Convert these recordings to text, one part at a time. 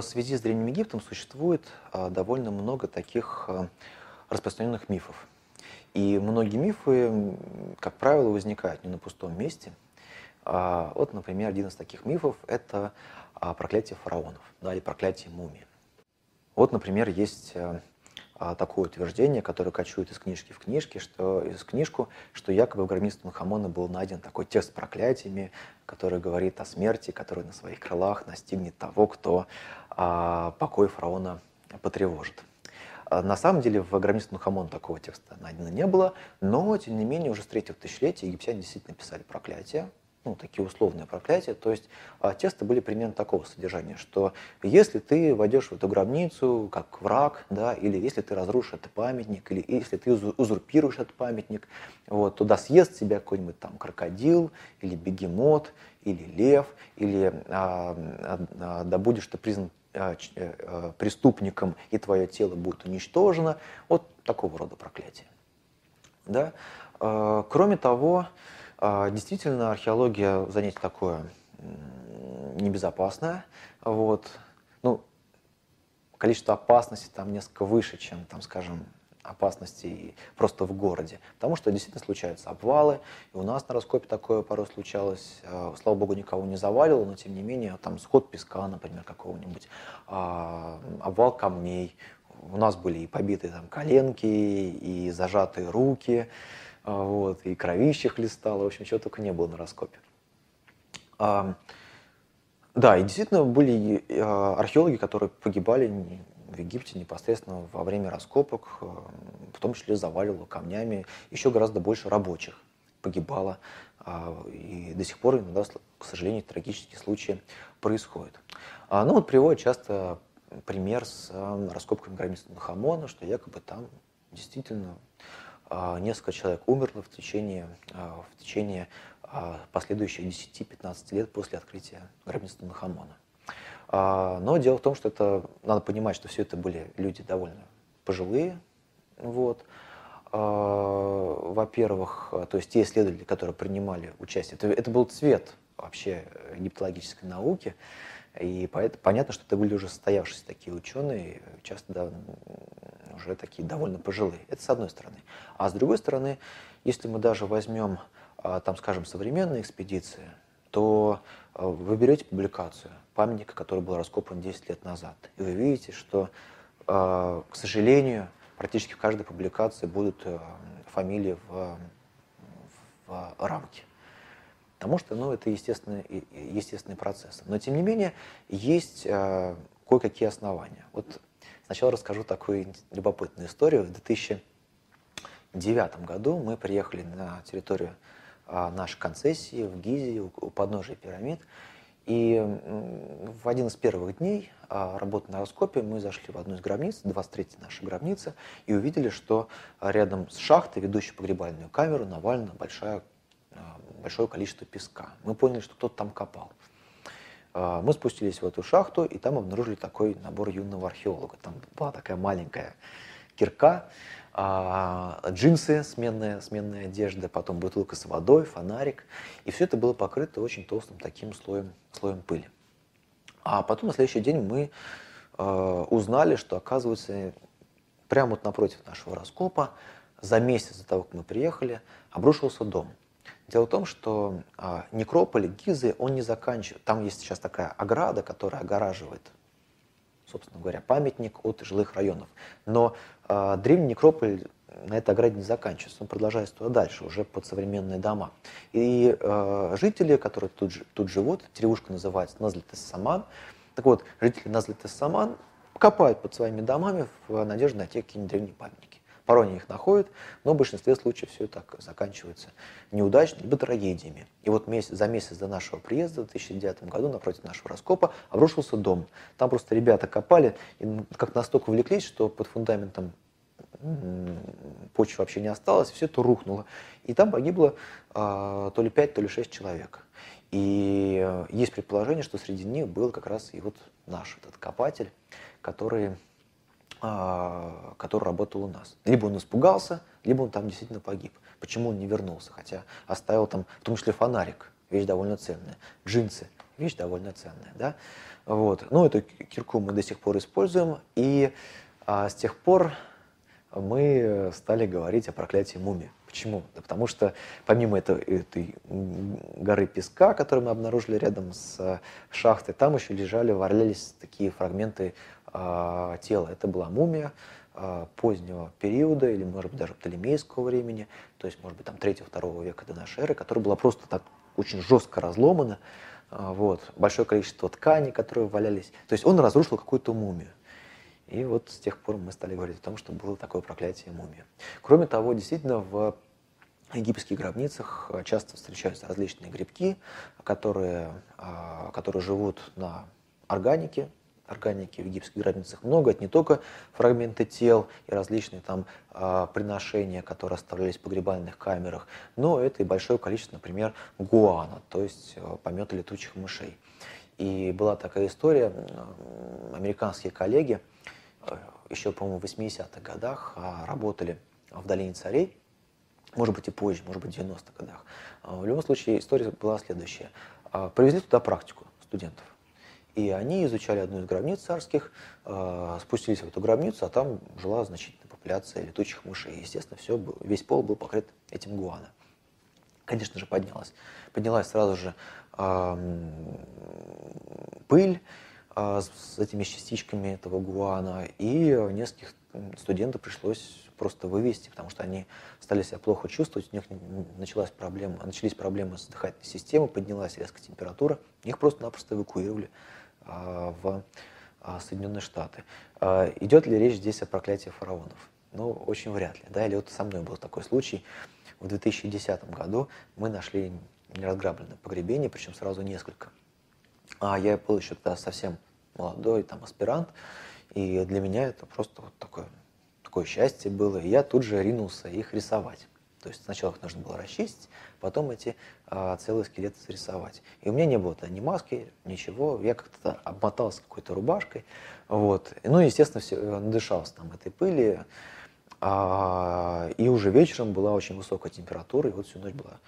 В связи с Древним Египтом существует а, довольно много таких а, распространенных мифов. И многие мифы, как правило, возникают не на пустом месте. А, вот, например, один из таких мифов – это проклятие фараонов да, или проклятие мумии. Вот, например, есть такое утверждение, которое кочует из книжки в книжке, что, из книжку, что якобы в гробнице Тутанхамона был найден такой текст с проклятиями, который говорит о смерти, который на своих крылах настигнет того, кто а, покой фараона потревожит. А, на самом деле в гробнице Тутанхамона такого текста найдено не было, но, тем не менее, уже с третьего тысячелетия египтяне действительно писали проклятия, ну, такие условные проклятия. То есть а, тесты были примерно такого содержания, что если ты войдешь в эту гробницу как враг, да, или если ты разрушишь этот памятник, или если ты узурпируешь этот памятник, вот, туда съест себя какой-нибудь там крокодил, или бегемот, или лев, или а, а, а да будешь ты признан а, а, преступником, и твое тело будет уничтожено. Вот такого рода проклятие. Да? Кроме того, действительно, археология занятие такое небезопасное. Вот. Ну, количество опасностей там несколько выше, чем, там, скажем, опасностей просто в городе. Потому что действительно случаются обвалы. И у нас на раскопе такое порой случалось. А, слава богу, никого не завалило, но тем не менее, там сход песка, например, какого-нибудь, а, обвал камней. У нас были и побитые там коленки, и зажатые руки. А, вот, и кровище хлестало, в общем, чего только не было на раскопе. А, да, и действительно были а, археологи, которые погибали в Египте непосредственно во время раскопок, а, в том числе заваливало камнями, еще гораздо больше рабочих погибало, и до сих пор иногда, к сожалению, трагические случаи происходят. Ну вот приводят часто пример с раскопками гробницы Нахамона, что якобы там действительно несколько человек умерло в течение, а, в течение а, последующих 10-15 лет после открытия гробницы Тутанхамона. Но дело в том, что это надо понимать, что все это были люди довольно пожилые. Вот. Во-первых, то есть те исследователи, которые принимали участие, это, это был цвет вообще египтологической науки. И понятно, что это были уже состоявшиеся такие ученые, часто да, уже такие довольно пожилые. Это с одной стороны. А с другой стороны, если мы даже возьмем, а, там, скажем, современные экспедиции, то а, вы берете публикацию памятника, который был раскопан 10 лет назад, и вы видите, что, а, к сожалению, практически в каждой публикации будут фамилии в, в рамке. Потому что ну, это естественный, естественный процесс. Но тем не менее, есть кое-какие основания. Вот сначала расскажу такую любопытную историю. В 2009 году мы приехали на территорию э, нашей концессии в Гизе, у, подножия пирамид. И в один из первых дней э, работы на раскопе мы зашли в одну из гробниц, 23-я наша гробница, и увидели, что рядом с шахтой, ведущей погребальную камеру, навалена большая большое количество песка. Мы поняли, что кто-то там копал. А, мы спустились в эту шахту, и там обнаружили такой набор юного археолога. Там была такая маленькая кирка, а, джинсы, сменная, сменная одежда, потом бутылка с водой, фонарик. И все это было покрыто очень толстым таким слоем, слоем пыли. А потом на следующий день мы а, узнали, что, оказывается, прямо вот напротив нашего раскопа, за месяц до того, как мы приехали, обрушился дом – Дело в том, что а, некрополь Гизы, он не заканчивает. Там есть сейчас такая ограда, которая огораживает, собственно говоря, памятник от жилых районов. Но а, древний некрополь на этой ограде не заканчивается, он продолжается туда дальше, уже под современные дома. И э, жители, которые тут, тут живут, деревушка называется Назлитес-Саман, так вот, жители Назлитес-Саман копают под своими домами в надежде найти какие-нибудь древние памятники. Порой они их находят, но в большинстве случаев все так заканчивается неудачно, либо трагедиями. И вот месяц, за месяц до нашего приезда в 2009 году напротив нашего раскопа обрушился дом. Там просто ребята копали и как настолько увлеклись, что под фундаментом почвы вообще не осталось, все это рухнуло. И там погибло э, то ли 5, то ли 6 человек. И э, есть предположение, что среди них был как раз и вот наш этот копатель, который который работал у нас. Либо он испугался, либо он там действительно погиб. Почему он не вернулся? Хотя оставил там, в том числе фонарик, вещь довольно ценная, джинсы, вещь довольно ценная, да. Вот. Ну, эту кирку мы до сих пор используем, и а, с тех пор мы стали говорить о проклятии мумии. Почему? Да потому что помимо этой, этой горы песка, которую мы обнаружили рядом с шахтой, там еще лежали, валялись такие фрагменты э, тела. Это была мумия э, позднего периода, или, может быть, даже птолемейского времени, то есть, может быть, там 3-2 века до нашей эры, которая была просто так очень жестко разломана, э, вот, большое количество тканей, которые валялись. То есть он разрушил какую-то мумию. И вот с тех пор мы стали говорить о том, что было такое проклятие мумии. Кроме того, действительно, в египетских гробницах часто встречаются различные грибки, которые, а, которые живут на органике, органики в египетских гробницах много, это не только фрагменты тел и различные там э, приношения, которые оставлялись в погребальных камерах, но это и большое количество, например, гуана, то есть э, помета летучих мышей. И была такая история, э, американские коллеги э, еще, по-моему, в 80-х годах э, работали в долине царей, может быть и позже, может быть в 90-х годах. В любом случае история была следующая. Привезли туда практику студентов. И они изучали одну из гробниц царских, э, спустились в эту гробницу, а там жила значительная популяция летучих мышей. Естественно, все, весь пол был покрыт этим гуана. Конечно же, поднялась. Поднялась сразу же пыль с этими частичками этого гуана, и нескольких студентов пришлось просто вывести, потому что они стали себя плохо чувствовать, у них началась проблема, начались проблемы с дыхательной системой, поднялась резко температура, их просто-напросто эвакуировали а, в а, Соединенные Штаты. А, идет ли речь здесь о проклятии фараонов? Ну, очень вряд ли. Да? Или вот со мной был такой случай. В 2010 году мы нашли неразграбленное погребение, причем сразу несколько. А я был еще тогда совсем молодой, там, аспирант, и для меня это просто вот такое, такое счастье было. И я тут же ринулся их рисовать. То есть сначала их нужно было расчистить, потом эти а, целые скелеты зарисовать. И у меня не было тогда ни маски, ничего. Я как-то обмотался какой-то рубашкой. Вот. Ну, естественно, все, э, надышался там этой пыли. А, и уже вечером была очень высокая температура, и вот всю ночь была,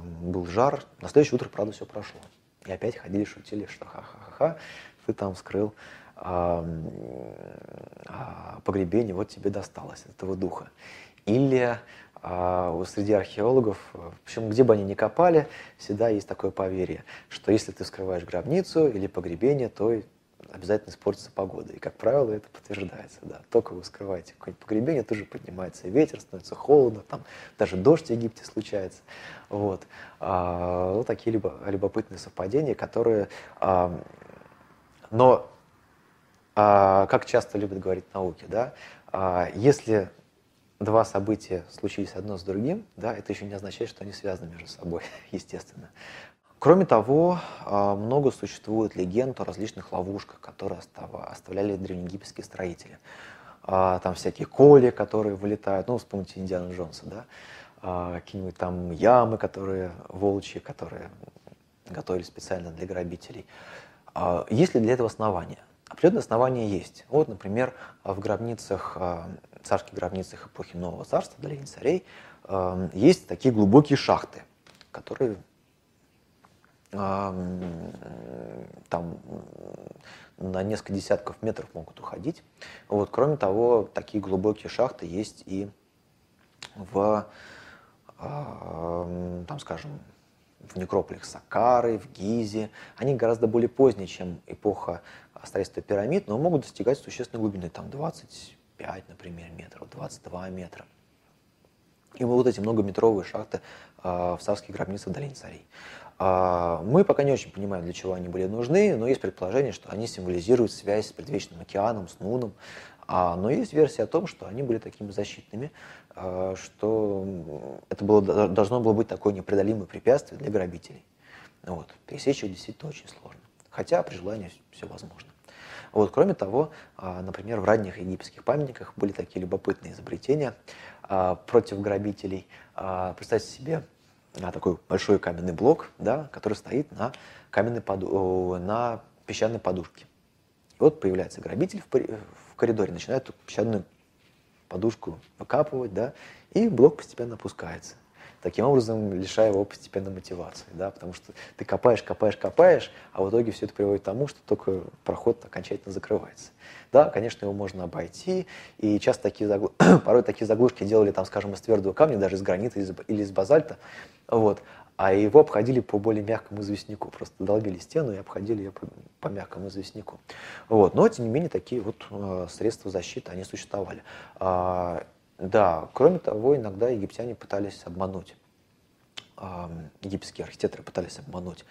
был жар. На следующее утро, правда, все прошло. И опять ходили, шутили, что ха-ха-ха, ты там вскрыл а, погребение, вот тебе досталось от этого духа. Или а среди археологов, причем где бы они ни копали, всегда есть такое поверье, что если ты вскрываешь гробницу или погребение, то обязательно испортится погода. И, как правило, это подтверждается. Да. Только вы вскрываете какое-нибудь погребение, тут же поднимается ветер, становится холодно, там даже дождь в Египте случается. Вот. А, вот такие любо, любопытные совпадения, которые... А, но, а, как часто любят говорить науки, да, а, если два события случились одно с другим, да, это еще не означает, что они связаны между собой, естественно. Кроме того, а, много существует легенд о различных ловушках, которые оставляли древнеегипетские строители. А, там всякие коли, которые вылетают, ну, вспомните Индиану Джонса, да, а, какие-нибудь там ямы, которые волчьи, которые готовили специально для грабителей. Есть ли для этого основания? Определенные основания есть. Вот, например, в гробницах царских гробницах эпохи Нового Царства, долине царей, эм, есть такие глубокие шахты, которые эм, там на несколько десятков метров могут уходить. Вот. Кроме того, такие глубокие шахты есть и в, эм, там, скажем, в некрополях Сакары, в Гизе. Они гораздо более поздние, чем эпоха строительства пирамид, но могут достигать существенной глубины, там 20 25, например, метров, 22 метра. И вот эти многометровые шахты э, в царских гробницах долине царей. Э, мы пока не очень понимаем, для чего они были нужны, но есть предположение, что они символизируют связь с предвечным океаном, с Нуном. А, но есть версия о том, что они были такими защитными, э, что это было, должно было быть такое непреодолимое препятствие для грабителей. Вот. Пересечь их действительно очень сложно. Хотя при желании все возможно. Вот, кроме того, а, например, в ранних египетских памятниках были такие любопытные изобретения а, против грабителей. Представьте себе такой большой каменный блок, да, который стоит на, каменной поду на песчаной подушке. И вот появляется грабитель в коридоре, начинает эту песчаную подушку выкапывать, да, и блок постепенно опускается. таким образом лишая его постепенно мотивации, да, потому что ты копаешь, копаешь, копаешь, а в итоге все это приводит к тому, что только проход окончательно закрывается. Да, конечно, его можно обойти, и часто такие заглу... порой такие заглушки делали, там, скажем, из твердого камня, даже из гранита или из базальта, вот, а его обходили по более мягкому известняку, просто долбили стену и обходили ее по мягкому известняку. Вот. Но, тем не менее, такие вот э, средства защиты, они существовали. А, да, кроме того, иногда египтяне пытались обмануть, э, египетские архитекторы пытались обмануть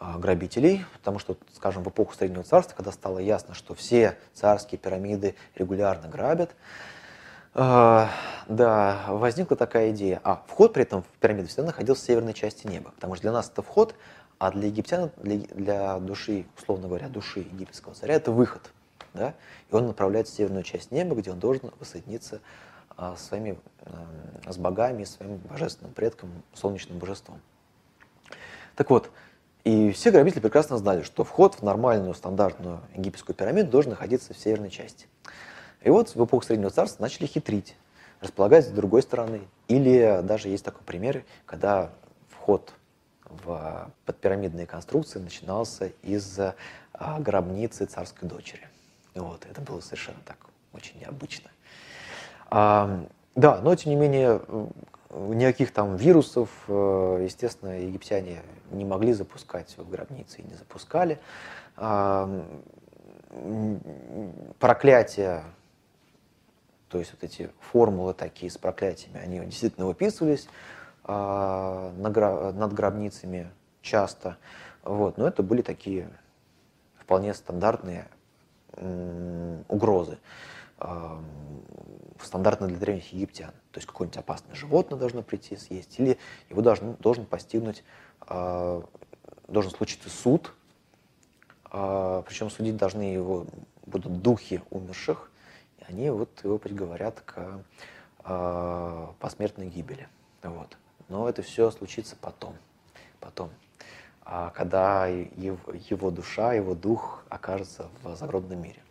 э, грабителей, потому что, скажем, в эпоху Среднего Царства, когда стало ясно, что все царские пирамиды регулярно грабят, а, да, возникла такая идея. А вход при этом в пирамиду всегда находился в северной части неба, потому что для нас это вход, а для египтян, для, для души, условно говоря, души египетского царя, это выход. Да? И он направляется в северную часть неба, где он должен воссоединиться а, своими, а, с богами, своим божественным предком, солнечным божеством. Так вот, и все грабители прекрасно знали, что вход в нормальную стандартную египетскую пирамиду должен находиться в северной части. И вот в эпоху Среднего Царства начали хитрить, располагать с другой стороны. Или даже есть такой пример, когда вход в подпирамидные конструкции начинался из а, гробницы царской дочери. Вот, это было совершенно так очень необычно. А, да, но тем не менее никаких там вирусов, э, естественно, египтяне не могли запускать в гробницы и не запускали. А, проклятие то есть вот эти формулы такие с проклятиями, они действительно выписывались над гробницами часто. Вот. Но это были такие вполне стандартные угрозы, э, стандартные для древних египтян. То есть какое-нибудь опасное животное должно прийти съесть, или его должен, должен постигнуть, э, должен случиться суд, причем судить должны его будут духи умерших, они вот его приговорят к посмертной гибели. Вот. Но это все случится потом. потом. А когда его, душа, его дух окажется в загробном мире.